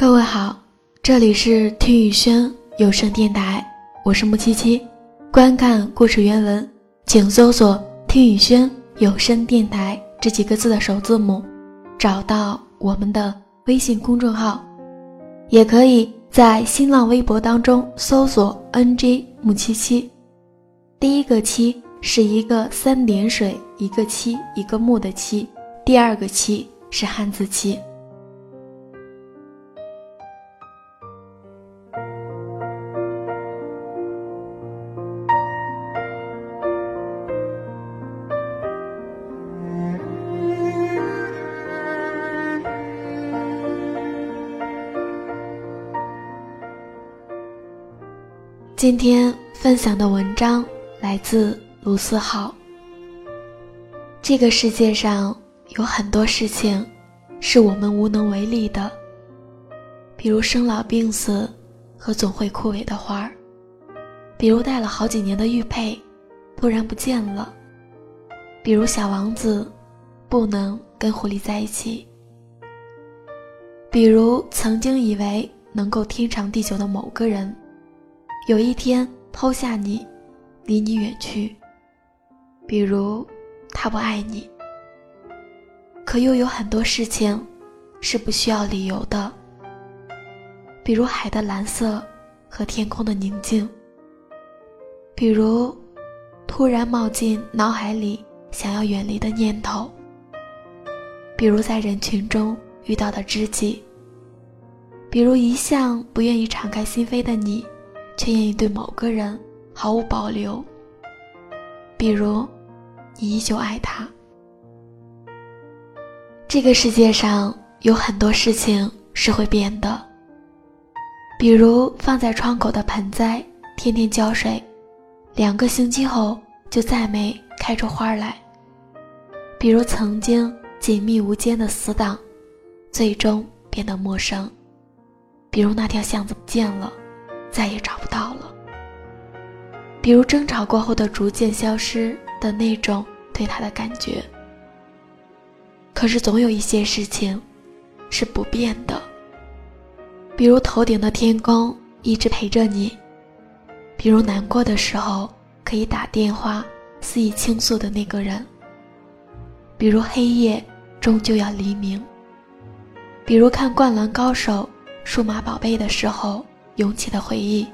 各位好，这里是听雨轩有声电台，我是木七七。观看故事原文，请搜索“听雨轩有声电台”这几个字的首字母，找到我们的微信公众号。也可以在新浪微博当中搜索 “nj 木七七”，第一个七是一个三点水一个七一个木的七，第二个七是汉字七。今天分享的文章来自卢思浩。这个世界上有很多事情是我们无能为力的，比如生老病死和总会枯萎的花儿，比如戴了好几年的玉佩突然不见了，比如小王子不能跟狐狸在一起，比如曾经以为能够天长地久的某个人。有一天抛下你，离你远去。比如，他不爱你。可又有很多事情，是不需要理由的。比如海的蓝色和天空的宁静。比如，突然冒进脑海里想要远离的念头。比如在人群中遇到的知己。比如一向不愿意敞开心扉的你。却愿意对某个人毫无保留。比如，你依旧爱他。这个世界上有很多事情是会变的，比如放在窗口的盆栽，天天浇水，两个星期后就再没开出花来；比如曾经紧密无间的死党，最终变得陌生；比如那条巷子不见了。再也找不到了。比如争吵过后的逐渐消失的那种对他的感觉。可是总有一些事情是不变的，比如头顶的天空一直陪着你，比如难过的时候可以打电话肆意倾诉的那个人，比如黑夜终究要黎明，比如看《灌篮高手》《数码宝贝》的时候。涌起的回忆，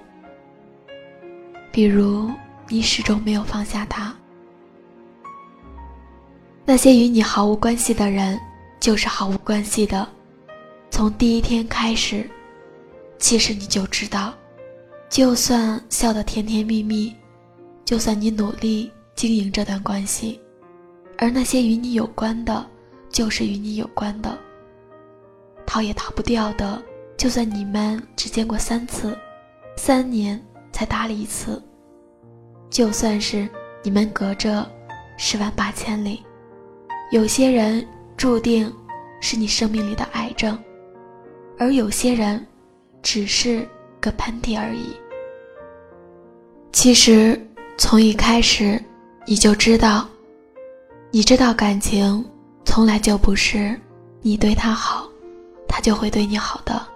比如你始终没有放下他。那些与你毫无关系的人，就是毫无关系的。从第一天开始，其实你就知道，就算笑得甜甜蜜蜜，就算你努力经营这段关系，而那些与你有关的，就是与你有关的，逃也逃不掉的。就算你们只见过三次，三年才搭理一次；就算是你们隔着十万八千里，有些人注定是你生命里的癌症，而有些人只是个喷嚏而已。其实从一开始你就知道，你知道感情从来就不是你对他好，他就会对你好的。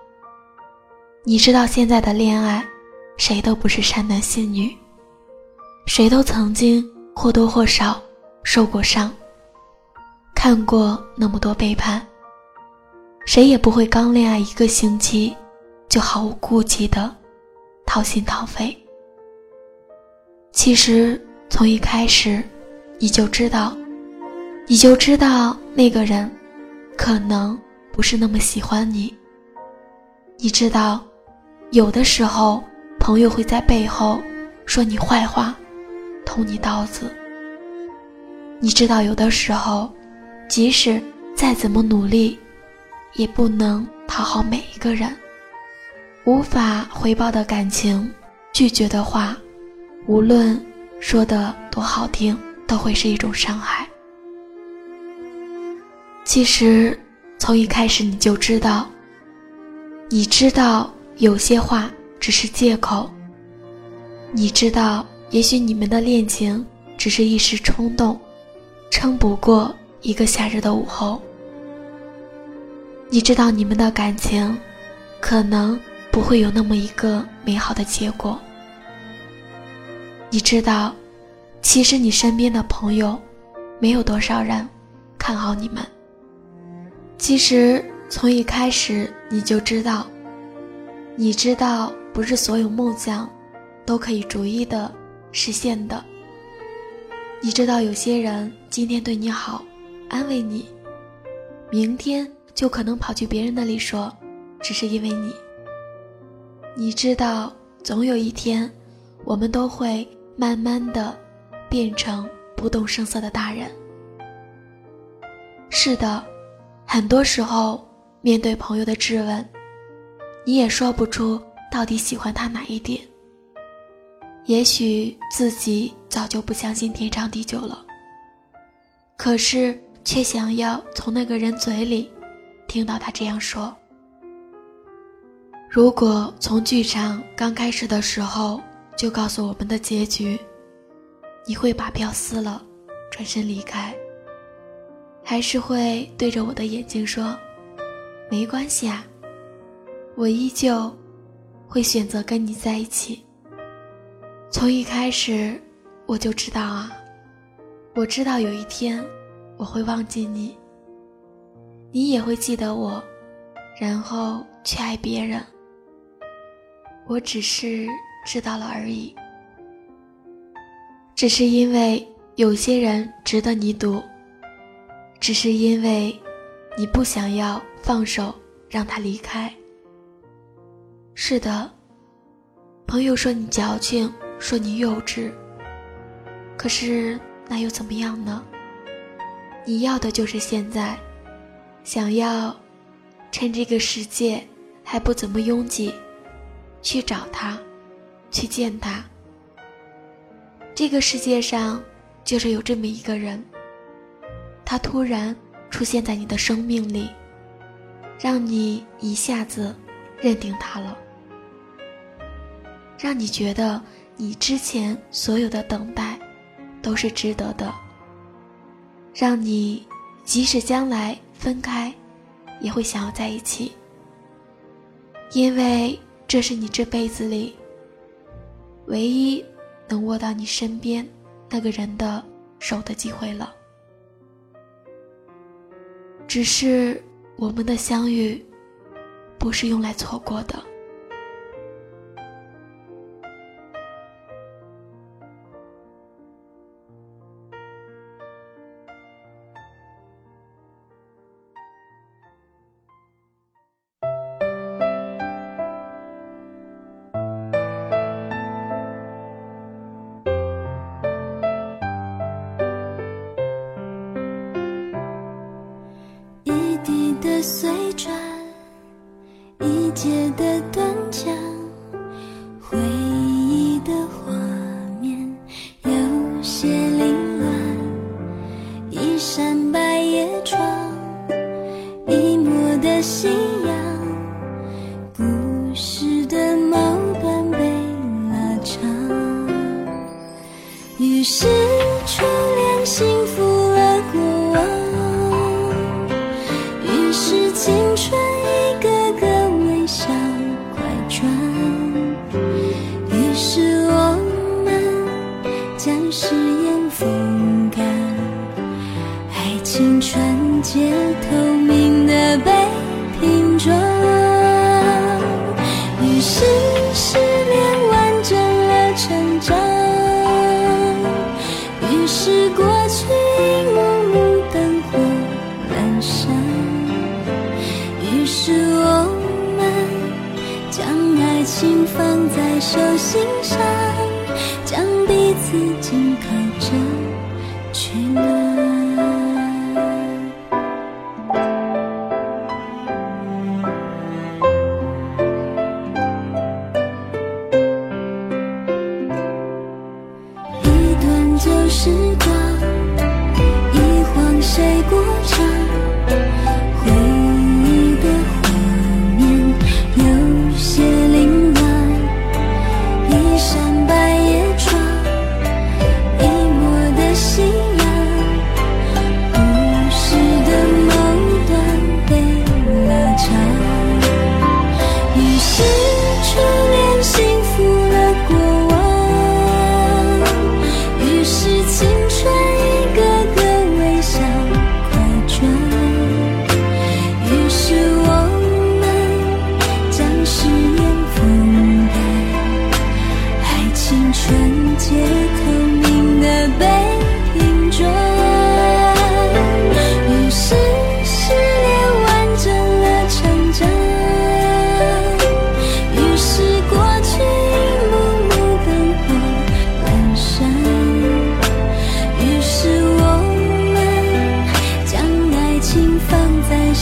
你知道现在的恋爱，谁都不是善男信女，谁都曾经或多或少受过伤，看过那么多背叛，谁也不会刚恋爱一个星期就毫无顾忌的掏心掏肺。其实从一开始，你就知道，你就知道那个人可能不是那么喜欢你，你知道。有的时候，朋友会在背后说你坏话，捅你刀子。你知道，有的时候，即使再怎么努力，也不能讨好每一个人。无法回报的感情，拒绝的话，无论说的多好听，都会是一种伤害。其实，从一开始你就知道，你知道。有些话只是借口。你知道，也许你们的恋情只是一时冲动，撑不过一个夏日的午后。你知道，你们的感情可能不会有那么一个美好的结果。你知道，其实你身边的朋友，没有多少人看好你们。其实从一开始你就知道，你知道不是所有梦想，都可以逐一的实现的。你知道有些人今天对你好，安慰你，明天就可能跑去别人那里说。只是因为你，你知道，总有一天，我们都会慢慢的变成不动声色的大人。是的，很多时候面对朋友的质问，你也说不出到底喜欢他哪一点。也许自己早就不相信天长地久了，可是却想要从那个人嘴里听到他这样说。如果从剧场刚开始的时候就告诉我们的结局，你会把票撕了，转身离开，还是会对着我的眼睛说：“没关系啊，我依旧会选择跟你在一起。”从一开始我就知道啊，我知道有一天我会忘记你，你也会记得我，然后去爱别人。我只是知道了而已，只是因为有些人值得你赌，只是因为你不想要放手让他离开。是的，朋友说你矫情，说你幼稚，可是那又怎么样呢？你要的就是现在，想要趁这个世界还不怎么拥挤。去找他，去见他。这个世界上，就是有这么一个人，他突然出现在你的生命里，让你一下子认定他了，让你觉得你之前所有的等待都是值得的，让你即使将来分开，也会想要在一起，因为。这是你这辈子里唯一能握到你身边那个人的手的机会了。只是我们的相遇，不是用来错过的。随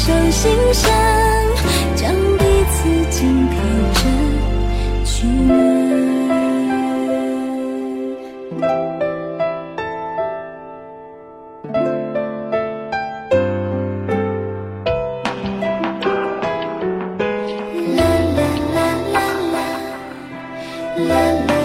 手心上，将彼此紧靠着取暖。啦啦啦啦啦，啦啦。